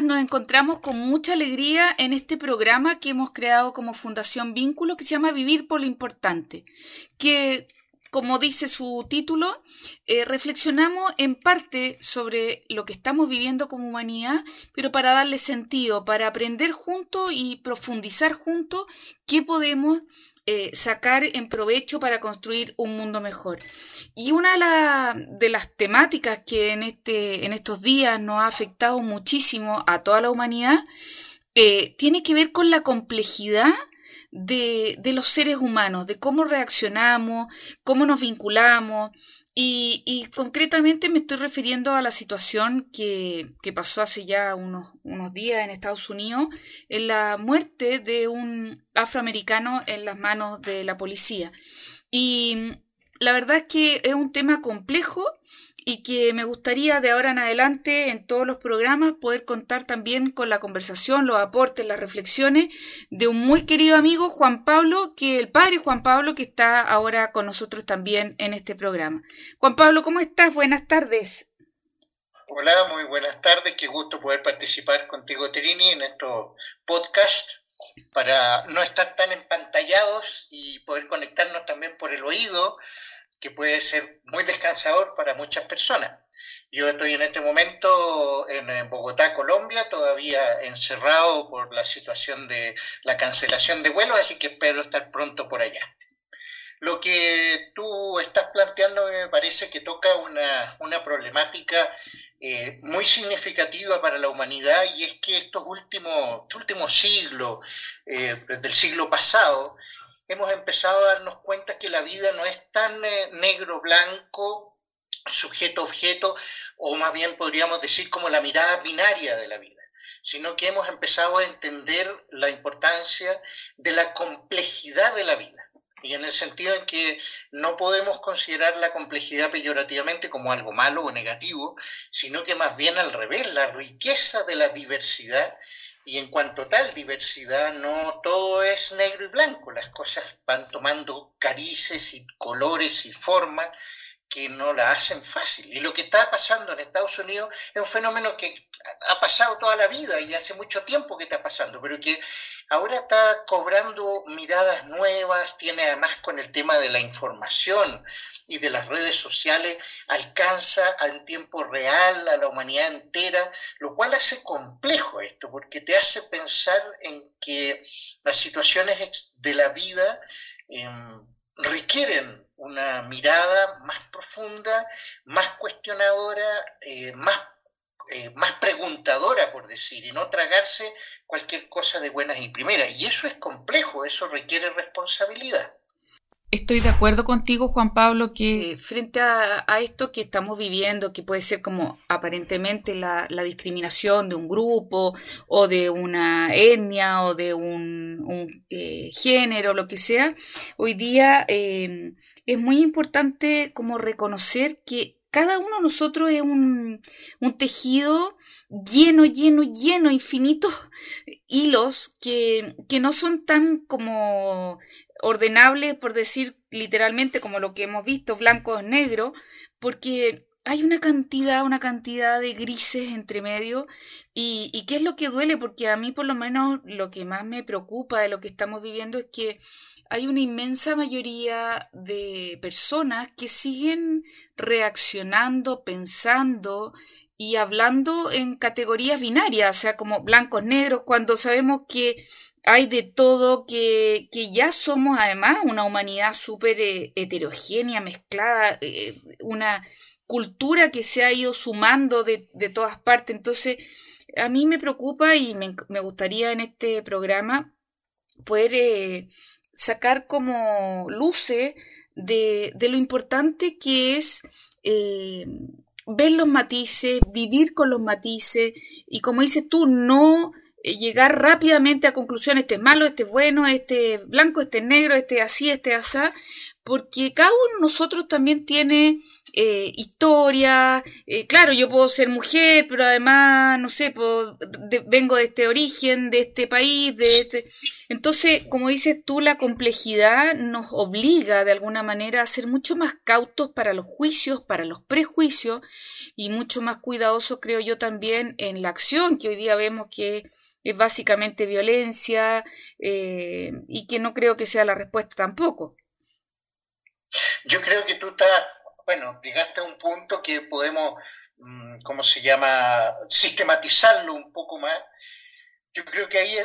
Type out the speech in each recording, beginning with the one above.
nos encontramos con mucha alegría en este programa que hemos creado como Fundación Vínculo que se llama Vivir por lo Importante, que como dice su título, eh, reflexionamos en parte sobre lo que estamos viviendo como humanidad, pero para darle sentido, para aprender juntos y profundizar juntos qué podemos eh, sacar en provecho para construir un mundo mejor. Y una de, las temáticas que en, este, en estos días nos ha afectado muchísimo a toda la humanidad eh, tiene que ver con la complejidad de, de, los seres humanos, de cómo reaccionamos, cómo nos vinculamos. Y, concretamente me estoy refiriendo a la situación que, que pasó hace ya unos, unos, días en Estados Unidos, en la muerte de un afroamericano en las manos de la policía. Y la verdad es que es un tema complejo y que me gustaría de ahora en adelante en todos los programas poder contar también con la conversación, los aportes, las reflexiones de un muy querido amigo Juan Pablo, que el padre Juan Pablo que está ahora con nosotros también en este programa. Juan Pablo, ¿cómo estás? Buenas tardes. Hola, muy buenas tardes. Qué gusto poder participar contigo, Terini, en nuestro podcast para no estar tan empantallados y poder conectarnos también por el oído que puede ser muy descansador para muchas personas. Yo estoy en este momento en Bogotá, Colombia, todavía encerrado por la situación de la cancelación de vuelos, así que espero estar pronto por allá. Lo que tú estás planteando me parece que toca una, una problemática eh, muy significativa para la humanidad y es que estos últimos, últimos siglos, eh, del siglo pasado, hemos empezado a darnos cuenta que la vida no es tan eh, negro-blanco, sujeto-objeto, o más bien podríamos decir como la mirada binaria de la vida, sino que hemos empezado a entender la importancia de la complejidad de la vida. Y en el sentido en que no podemos considerar la complejidad peyorativamente como algo malo o negativo, sino que más bien al revés, la riqueza de la diversidad y en cuanto a tal diversidad, no todo es negro y blanco, las cosas van tomando carices y colores y formas que no la hacen fácil. Y lo que está pasando en Estados Unidos es un fenómeno que ha pasado toda la vida y hace mucho tiempo que está pasando, pero que ahora está cobrando miradas nuevas, tiene además con el tema de la información, y de las redes sociales alcanza en tiempo real a la humanidad entera, lo cual hace complejo esto, porque te hace pensar en que las situaciones de la vida em, requieren una mirada más profunda, más cuestionadora, eh, más, eh, más preguntadora, por decir, y no tragarse cualquier cosa de buenas y primeras. Y eso es complejo, eso requiere responsabilidad. Estoy de acuerdo contigo, Juan Pablo, que frente a, esto que estamos viviendo, que puede ser como aparentemente la, discriminación de un grupo o de una etnia o de un, eh, género, lo que sea, hoy día eh, es muy importante como reconocer que cada uno de nosotros es un, un, tejido lleno, lleno, lleno, infinitos hilos que, que no son tan como ordenables, por decir literalmente como lo que hemos visto, blanco o negro, porque hay una cantidad, una cantidad de grises entre medio y, y qué es lo que duele, porque a mí por lo menos lo que más me preocupa de lo que estamos viviendo es que hay una inmensa mayoría de personas que siguen reaccionando, pensando y hablando en categorías binarias, o sea, como blancos, negros, cuando sabemos que hay de todo, que, que ya somos además una humanidad súper eh, heterogénea, mezclada, eh, una cultura que se ha ido sumando de, de, todas partes. Entonces, a mí me preocupa y me, me gustaría en este programa poder eh, sacar como luces de, de, lo importante que es ver los matices, vivir con los matices y como dices tú, no eh, llegar rápidamente a conclusiones, este es malo, este es bueno, este es blanco, este es negro, este es así, este es así, porque cada uno de nosotros también tiene eh, historia, eh, claro, yo puedo ser mujer, pero además, no sé, vengo de este origen, de este país, de este... Entonces, como dices tú, la complejidad nos obliga de alguna manera a ser mucho más cautos para los juicios, para los prejuicios y mucho más cuidadosos, creo yo, también en la acción que hoy día vemos que es básicamente violencia eh, y que no creo que sea la respuesta tampoco. Yo creo que tú estás, bueno, llegaste a un punto que podemos, mm, ¿cómo se llama?, sistematizarlo un poco más yo creo que ahí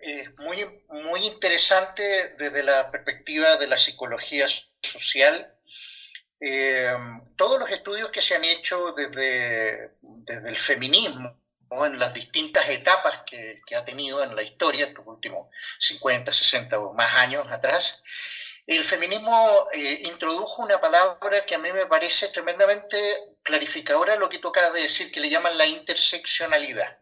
es, muy, muy interesante desde la perspectiva de la psicología social. Eh, todos los estudios que se han hecho desde, desde el feminismo, en las distintas etapas que, que, ha tenido en la historia, en los últimos 50, 60 o más años atrás, el feminismo eh, introdujo una palabra que a mí me parece tremendamente clarificadora lo que toca de decir, que le llaman la interseccionalidad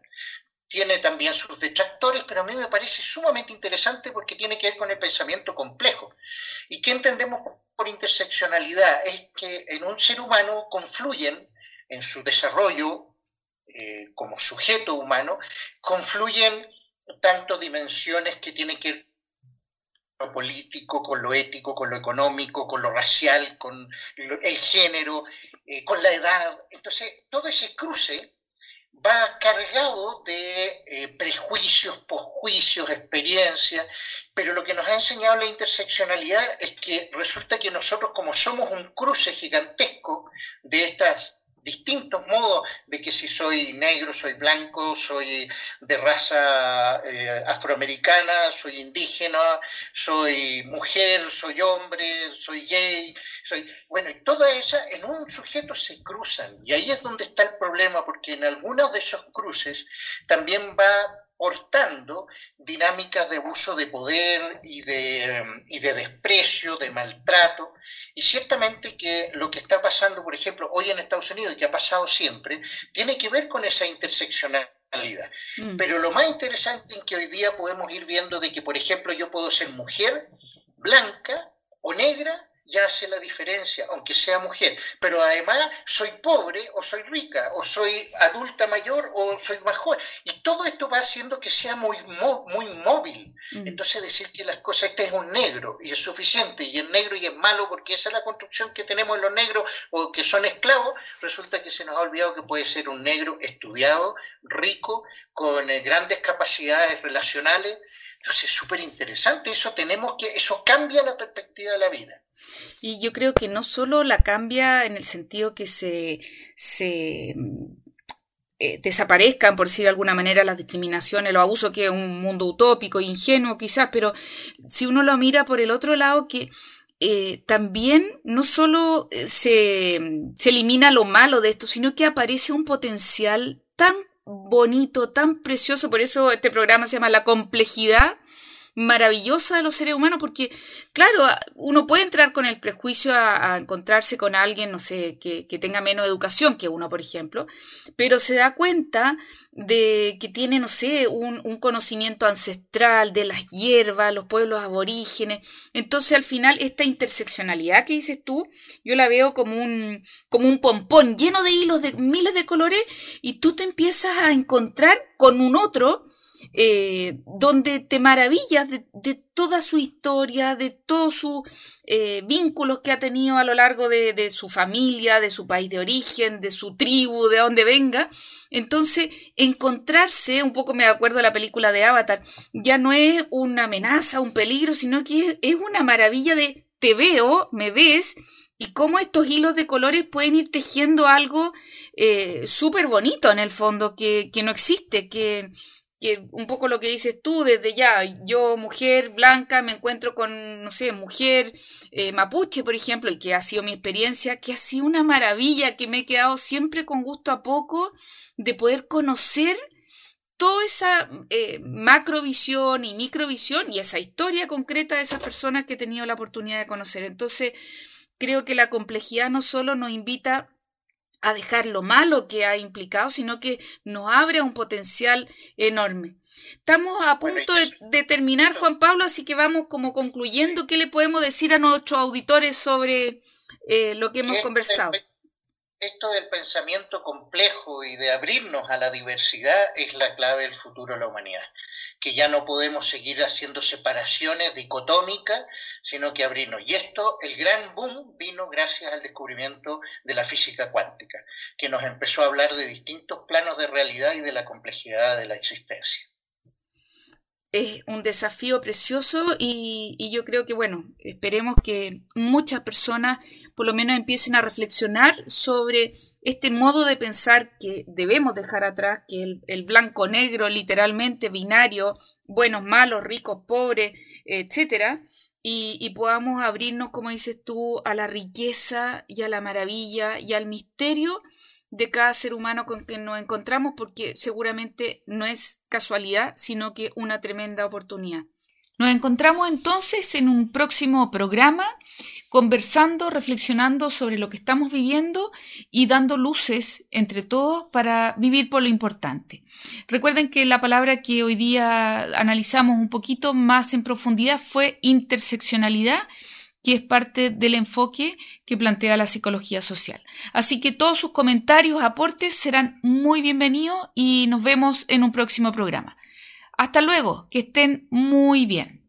tiene también sus detractores, pero a mí me parece sumamente interesante porque tiene que ver con el pensamiento complejo. ¿Y qué entendemos por interseccionalidad? Es que en un ser humano confluyen en su desarrollo eh, como sujeto humano, confluyen tanto dimensiones que tienen que ver con lo político, con lo ético, con lo económico, con lo racial, con el género, eh, con la edad. Entonces, todo ese cruce va cargado de eh, prejuicios, posjuicios, experiencias, pero lo que nos ha enseñado la interseccionalidad es que resulta que nosotros como somos un cruce gigantesco de estas distintos modos de que si soy negro, soy blanco, soy de raza eh, afroamericana, soy indígena, soy mujer, soy hombre, soy gay, soy... Bueno, y todas esas en un sujeto se cruzan y ahí es donde está el problema porque en algunos de esos cruces también va portando dinámicas de abuso de poder y de, y de desprecio, de maltrato. Y ciertamente que lo que está pasando, por ejemplo, hoy en Estados Unidos y que ha pasado siempre, tiene que ver con esa interseccionalidad. Mm. Pero lo más interesante es que hoy día podemos ir viendo de que, por ejemplo, yo puedo ser mujer, blanca o negra ya hace la diferencia, aunque sea mujer. Pero además soy pobre o soy rica, o soy adulta mayor o soy más joven. Y todo esto va haciendo que sea muy, muy móvil. Mm. Entonces decir que las cosas, este es un negro y es suficiente, y es negro y es malo porque esa es la construcción que tenemos en los negros o que son esclavos, resulta que se nos ha olvidado que puede ser un negro estudiado, rico, con eh, grandes capacidades relacionales. Entonces es súper interesante, eso tenemos que, eso cambia la perspectiva de la vida. Y yo creo que no solo la cambia en el sentido que se, se eh, desaparezcan, por decir de alguna manera, las discriminaciones, los abusos, que es un mundo utópico, ingenuo quizás, pero si uno lo mira por el otro lado, que eh, también no solo eh, se, se elimina lo malo de esto, sino que aparece un potencial tan bonito, tan precioso, por eso este programa se llama La complejidad maravillosa de los seres humanos, porque, claro, uno puede entrar con el prejuicio a, encontrarse con alguien, no sé, que, tenga menos educación que uno, por ejemplo, pero se da cuenta de que tiene, no sé, un, un conocimiento ancestral de las hierbas, los pueblos aborígenes. Entonces, al final, esta interseccionalidad que dices tú, yo la veo como un, como un pompón lleno de hilos de miles de colores y tú te empiezas a encontrar con un otro eh, donde te maravillas de, toda su historia, de todos sus eh, vínculos que ha tenido a lo largo de, su familia, de su país de origen, de su tribu, de donde venga. Entonces, encontrarse, un poco me acuerdo de la película de Avatar, ya no es una amenaza, un peligro, sino que es, una maravilla de te veo, me ves, y cómo estos hilos de colores pueden ir tejiendo algo eh, súper bonito en el fondo, que, que no existe, que, que un poco lo que dices tú, desde ya, yo mujer blanca me encuentro con, no sé, mujer eh, mapuche, por ejemplo, y que ha sido mi experiencia, que ha sido una maravilla, que me he quedado siempre con gusto a poco de poder conocer toda esa eh, macrovisión y microvisión y esa historia concreta de esas personas que he tenido la oportunidad de conocer. Entonces, creo que la complejidad no solo nos invita a dejar lo malo que ha implicado, sino que nos abre un potencial enorme. Estamos a punto de, terminar, Juan Pablo, así que vamos como concluyendo. ¿Qué le podemos decir a nuestros auditores sobre eh, lo que hemos conversado? Esto del pensamiento complejo y de abrirnos a la diversidad es la clave del futuro de la humanidad, que ya no podemos seguir haciendo separaciones dicotómicas, sino que abrirnos. Y esto, el gran boom vino gracias al descubrimiento de la física cuántica, que nos empezó a hablar de distintos planos de realidad y de la complejidad de la existencia es un desafío precioso y, yo creo que, bueno, esperemos que muchas personas por lo menos empiecen a reflexionar sobre este modo de pensar que debemos dejar atrás, que el, el blanco-negro, literalmente binario, buenos, malos, ricos, pobres, etcétera, y, y, podamos abrirnos, como dices tú, a la riqueza y a la maravilla y al misterio de cada ser humano con quien nos encontramos, porque seguramente no es casualidad, sino que una tremenda oportunidad. Nos encontramos entonces en un próximo programa conversando, reflexionando sobre lo que estamos viviendo y dando luces entre todos para vivir por lo importante. Recuerden que la palabra que hoy día analizamos un poquito más en profundidad fue interseccionalidad que es parte del enfoque que plantea la psicología social. Así que todos sus comentarios, aportes serán muy bienvenidos y nos vemos en un próximo programa. Hasta luego, que estén muy bien.